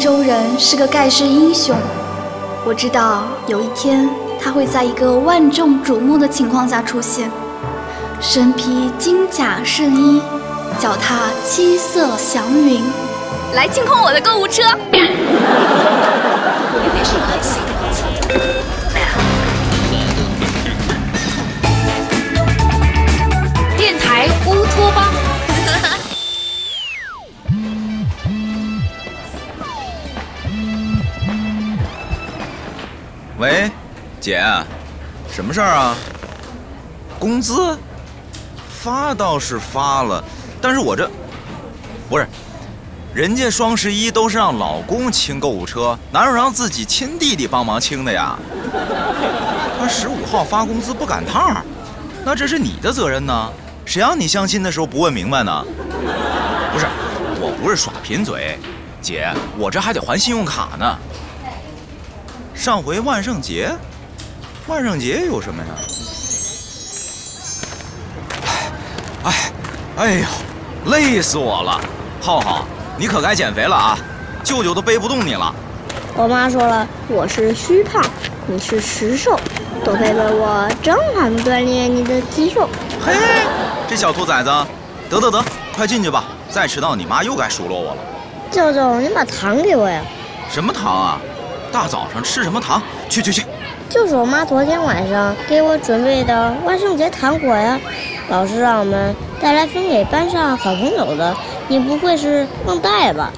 州人是个盖世英雄，我知道有一天他会在一个万众瞩目的情况下出现，身披金甲圣衣，脚踏七色祥云，来清空我的购物车。姐，什么事儿啊？工资发倒是发了，但是我这不是，人家双十一都是让老公清购物车，哪有让自己亲弟弟帮忙清的呀？他十五号发工资不赶趟儿，那这是你的责任呢。谁让你相亲的时候不问明白呢？不是，我不是耍贫嘴，姐，我这还得还信用卡呢。上回万圣节，万圣节有什么呀？哎，哎呦，累死我了！浩浩，你可该减肥了啊，舅舅都背不动你了。我妈说了，我是虚胖，你是实瘦，多陪陪我，正好能锻炼你的肌肉。嘿，这小兔崽子，得得得，快进去吧，再迟到你妈又该数落我了。舅舅，你把糖给我呀。什么糖啊？大早上吃什么糖？去去去！就是我妈昨天晚上给我准备的万圣节糖果呀，老师让我们带来分给班上好朋友的。你不会是忘带吧？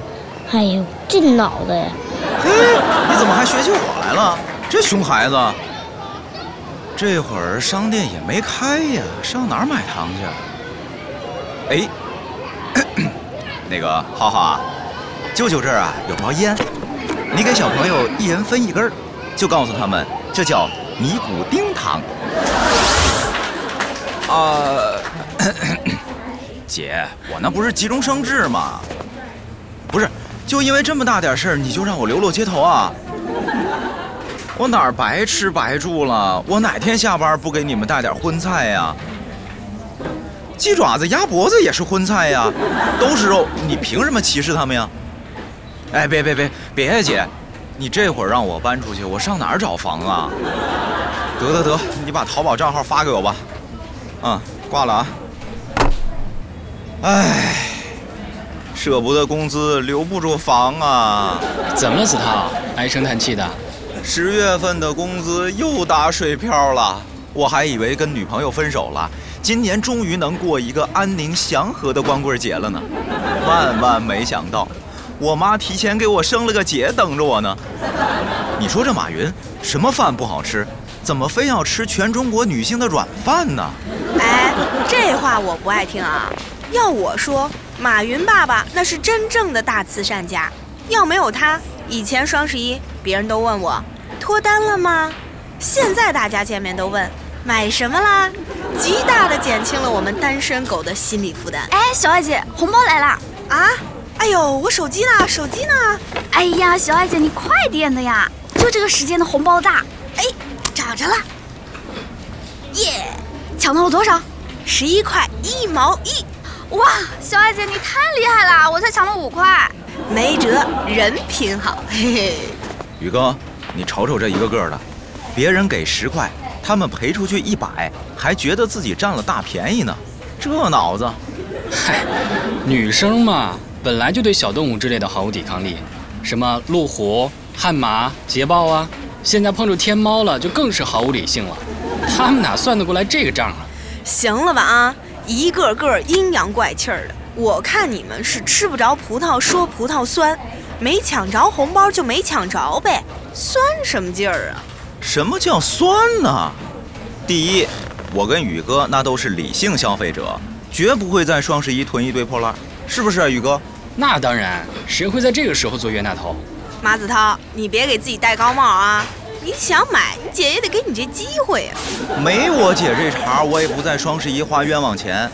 哎呦，这脑子呀！嘿，你怎么还学起我来了？这熊孩子！这会儿商店也没开呀，上哪儿买糖去？哎，那个浩浩啊，舅舅这儿啊有包烟。你给小朋友一人分一根，就告诉他们这叫尼古丁糖。啊，姐，我那不是急中生智吗？不是，就因为这么大点事儿，你就让我流落街头啊？我哪儿白吃白住了？我哪天下班不给你们带点荤菜呀？鸡爪子、鸭脖子也是荤菜呀，都是肉，你凭什么歧视他们呀？哎，别别别别呀，姐，你这会儿让我搬出去，我上哪儿找房啊？得得得，你把淘宝账号发给我吧。嗯，挂了啊。唉，舍不得工资，留不住房啊。怎么了，子韬？唉声叹气的。十月份的工资又打水漂了，我还以为跟女朋友分手了，今年终于能过一个安宁祥和的光棍节了呢，万万没想到。我妈提前给我生了个姐等着我呢。你说这马云什么饭不好吃，怎么非要吃全中国女性的软饭呢？哎，这话我不爱听啊！要我说，马云爸爸那是真正的大慈善家。要没有他，以前双十一别人都问我脱单了吗？现在大家见面都问买什么啦，极大的减轻了我们单身狗的心理负担。哎，小爱姐，红包来了啊！哎呦，我手机呢？手机呢？哎呀，小爱姐，你快点的呀！就这个时间的红包大。哎，找着了！耶，抢到了多少？十一块一毛一！哇，小爱姐你太厉害了，我才抢了五块。没辙，人品好。嘿嘿。宇哥，你瞅瞅这一个个的，别人给十块，他们赔出去一百，还觉得自己占了大便宜呢，这脑子。嗨，女生嘛。本来就对小动物之类的毫无抵抗力，什么路虎、悍马、捷豹啊，现在碰着天猫了，就更是毫无理性了。他们哪算得过来这个账啊？行了吧啊，一个个阴阳怪气儿的，我看你们是吃不着葡萄说葡萄酸，没抢着红包就没抢着呗，酸什么劲儿啊？什么叫酸呢？第一，我跟宇哥那都是理性消费者，绝不会在双十一囤一堆破烂，是不是啊，宇哥？那当然，谁会在这个时候做冤大头？马子涛，你别给自己戴高帽啊！你想买，你姐也得给你这机会啊！没我姐这茬，我也不在双十一花冤枉钱。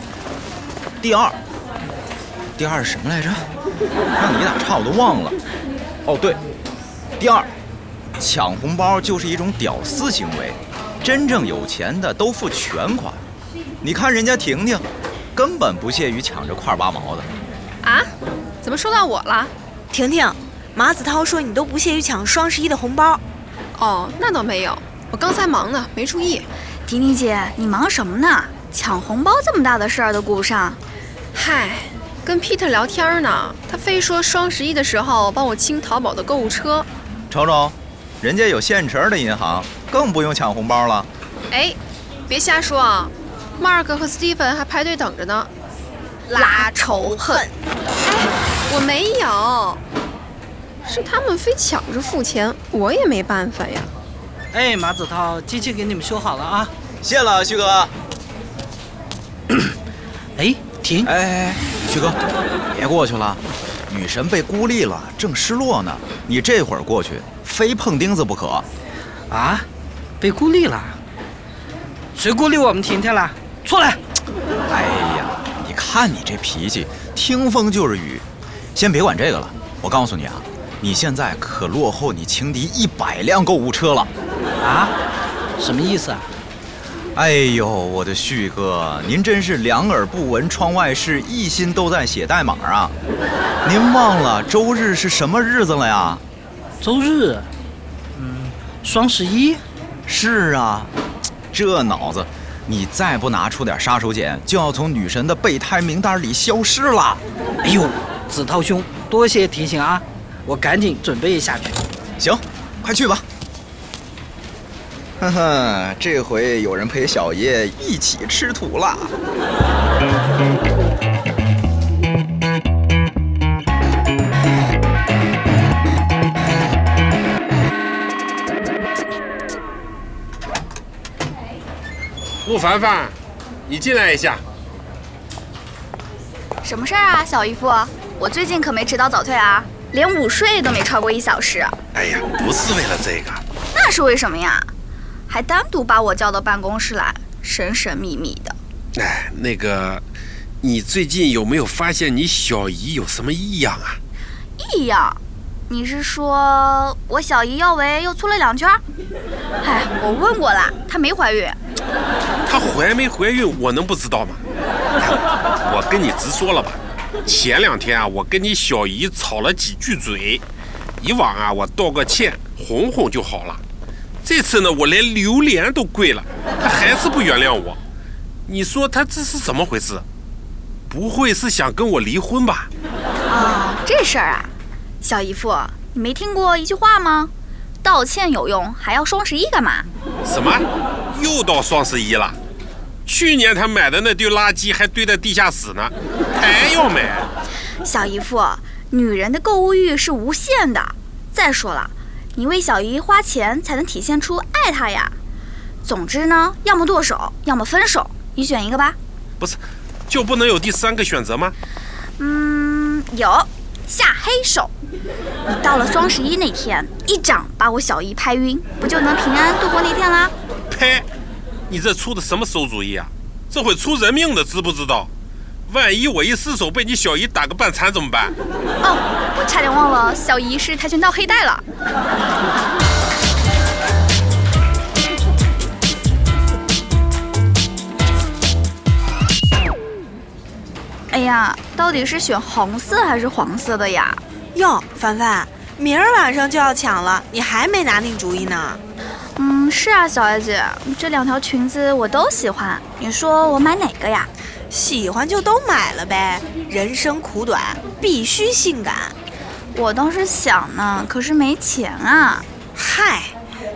第二，第二是什么来着？让你打岔我都忘了。哦对，第二，抢红包就是一种屌丝行为，真正有钱的都付全款。你看人家婷婷，根本不屑于抢这块八毛的。啊？怎么说到我了？婷婷，马子涛说你都不屑于抢双十一的红包。哦，那倒没有，我刚才忙呢，没注意。婷婷姐，你忙什么呢？抢红包这么大的事儿都顾不上。嗨，跟 Peter 聊天呢，他非说双十一的时候帮我清淘宝的购物车。瞅瞅，人家有现成的银行，更不用抢红包了。哎，别瞎说啊！Mark 和 Stephen 还排队等着呢。拉仇恨。哎，我没有，是他们非抢着付钱，我也没办法呀。哎，马子涛，机器给你们修好了啊！谢了，旭哥。哎，停！哎，旭哥，别过去了，女神被孤立了，正失落呢。你这会儿过去，非碰钉子不可。啊？被孤立了？谁孤立我们婷婷了？出来！哎呀，你看你这脾气，听风就是雨。先别管这个了，我告诉你啊，你现在可落后你情敌一百辆购物车了。啊？什么意思啊？哎呦，我的旭哥，您真是两耳不闻窗外事，一心都在写代码啊！您忘了周日是什么日子了呀？周日？嗯，双十一？是啊，这脑子，你再不拿出点杀手锏，就要从女神的备胎名单里消失了。哎呦，子涛兄，多谢提醒啊，我赶紧准备一下去。行，快去吧。哼哼，这回有人陪小爷一起吃土了。陆凡凡，你进来一下。什么事儿啊，小姨夫？我最近可没迟到早退啊，连午睡都没超过一小时。哎呀，不是为了这个，那是为什么呀？还单独把我叫到办公室来，神神秘秘的。哎，那个，你最近有没有发现你小姨有什么异样啊？异样？你是说我小姨腰围又粗了两圈？哎，我问过了，她没怀孕。她怀没怀孕，我能不知道吗？我跟你直说了吧，前两天啊，我跟你小姨吵了几句嘴，以往啊，我道个歉，哄哄就好了。这次呢，我连榴莲都跪了，她还是不原谅我。你说她这是怎么回事？不会是想跟我离婚吧？哦，这事儿啊，小姨夫，你没听过一句话吗？道歉有用，还要双十一干嘛？什么？又到双十一了？去年他买的那堆垃圾还堆在地下室呢，还要买？小姨夫，女人的购物欲是无限的。再说了。你为小姨花钱才能体现出爱她呀。总之呢，要么剁手，要么分手，你选一个吧。不是，就不能有第三个选择吗？嗯，有，下黑手。你到了双十一那天，一掌把我小姨拍晕，不就能平安度过那天啦？拍？你这出的什么馊主意啊？这会出人命的，知不知道？万一我一失手被你小姨打个半残怎么办？哦，我差点忘了，小姨是跆拳道黑带了。哎呀，到底是选红色还是黄色的呀？哟，凡凡，明儿晚上就要抢了，你还没拿定主意呢？嗯，是啊，小艾姐，这两条裙子我都喜欢，你说我买哪个呀？喜欢就都买了呗，人生苦短，必须性感。我倒是想呢，可是没钱啊。嗨，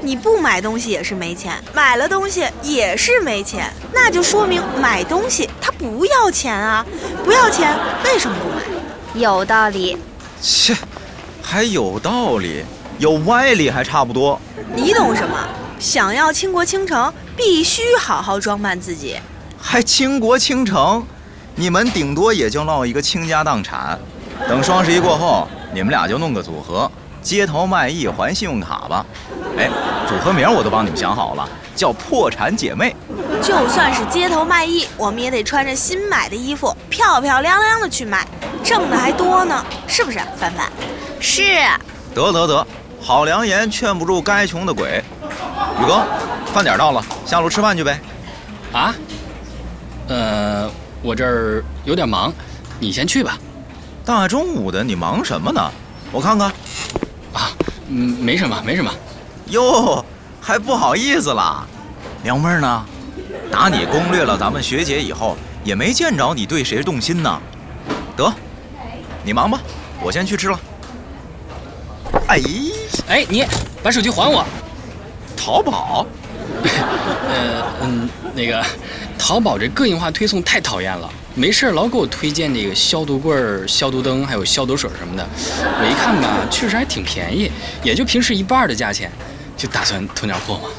你不买东西也是没钱，买了东西也是没钱，那就说明买东西它不要钱啊！不要钱，为什么不买？有道理。切，还有道理，有歪理还差不多。你懂什么？想要倾国倾城，必须好好装扮自己。还倾国倾城，你们顶多也就落一个倾家荡产。等双十一过后，你们俩就弄个组合，街头卖艺还信用卡吧。哎，组合名我都帮你们想好了，叫破产姐妹。就算是街头卖艺，我们也得穿着新买的衣服，漂漂亮亮的去卖，挣的还多呢，是不是，凡凡？是。得得得，好良言劝不住该穷的鬼。宇哥，饭点到了，下楼吃饭去呗。啊？呃，我这儿有点忙，你先去吧。大中午的，你忙什么呢？我看看，啊嗯，没什么，没什么。哟，还不好意思啦。娘们儿呢？打你攻略了咱们学姐以后，也没见着你对谁动心呢。得，你忙吧，我先去吃了。哎，哎，你把手机还我。淘宝？呃，嗯，那个，淘宝这个性化推送太讨厌了，没事老给我推荐那个消毒柜、消毒灯，还有消毒水什么的。我一看吧，确实还挺便宜，也就平时一半的价钱，就打算囤点货嘛。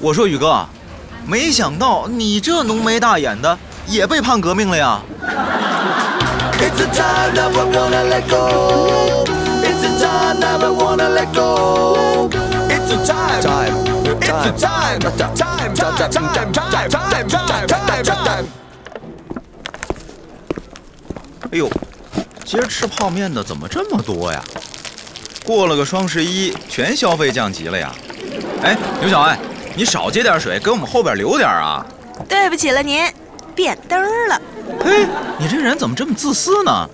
我说宇哥，没想到你这浓眉大眼的也被判革命了呀！哎呦，今儿吃泡面的怎么这么多呀？过了个双十一，全消费降级了呀！哎，牛小爱，你少接点水，给我们后边留点啊！对不起了您，变灯了。嘿，你这人怎么这么自私呢？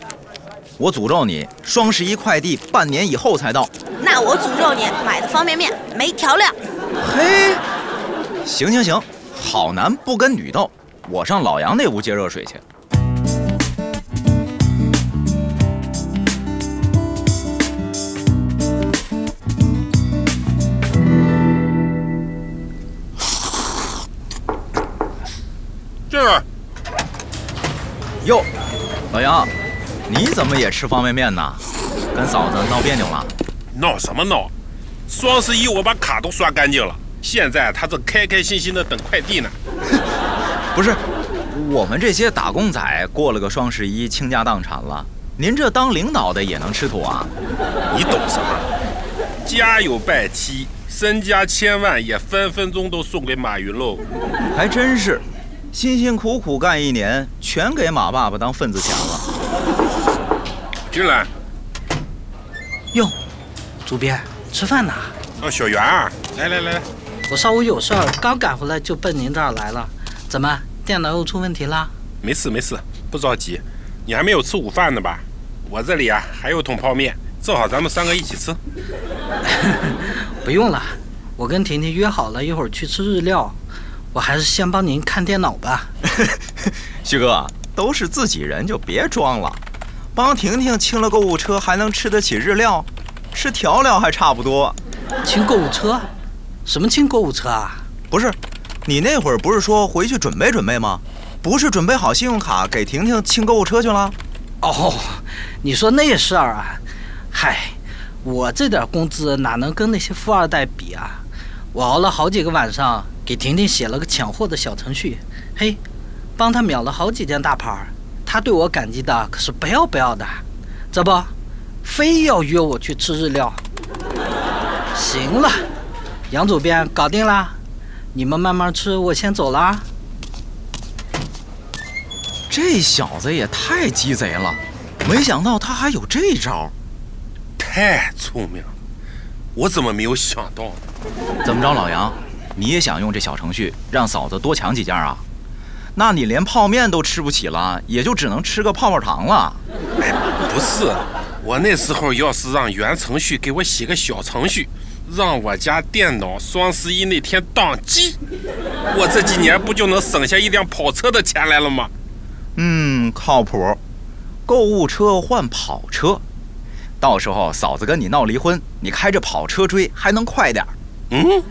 我诅咒你，双十一快递半年以后才到。那我诅咒你，买的方便面没调料。嘿，行行行，好男不跟女斗，我上老杨那屋接热水去。这个哟，老杨，你怎么也吃方便面呢？跟嫂子闹别扭了？闹什么闹？双十一我把卡都刷干净了，现在他正开开心心的等快递呢。不是，我们这些打工仔过了个双十一，倾家荡产了，您这当领导的也能吃土啊？你懂什么？家有败妻，身家千万也分分钟都送给马云喽。还真是，辛辛苦苦干一年，全给马爸爸当份子钱了。进来。哟，主编，吃饭呢？哦，小袁啊，来来来，我上午有事儿，刚赶回来就奔您这儿来了。怎么，电脑又出问题啦？没事没事，不着急。你还没有吃午饭呢吧？我这里啊还有桶泡面，正好咱们三个一起吃。不用了，我跟婷婷约好了一会儿去吃日料，我还是先帮您看电脑吧。旭哥，都是自己人就别装了，帮婷婷清了购物车还能吃得起日料，吃调料还差不多。清购物车？什么清购物车啊？不是，你那会儿不是说回去准备准备吗？不是准备好信用卡给婷婷清购物车去了？哦，你说那事儿啊？嗨，我这点工资哪能跟那些富二代比啊？我熬了好几个晚上，给婷婷写了个抢货的小程序，嘿，帮她秒了好几件大牌儿。她对我感激的可是不要不要的，这不，非要约我去吃日料。行了，杨主编搞定啦，你们慢慢吃，我先走啦。这小子也太鸡贼了，没想到他还有这招，太聪明了，我怎么没有想到呢？怎么着，老杨，你也想用这小程序让嫂子多抢几件啊？那你连泡面都吃不起了，也就只能吃个泡泡糖了。哎，不是，我那时候要是让原程序给我写个小程序，让我家电脑双十一那天宕机，我这几年不就能省下一辆跑车的钱来了吗？嗯，靠谱。购物车换跑车，到时候嫂子跟你闹离婚，你开着跑车追还能快点儿。嗯。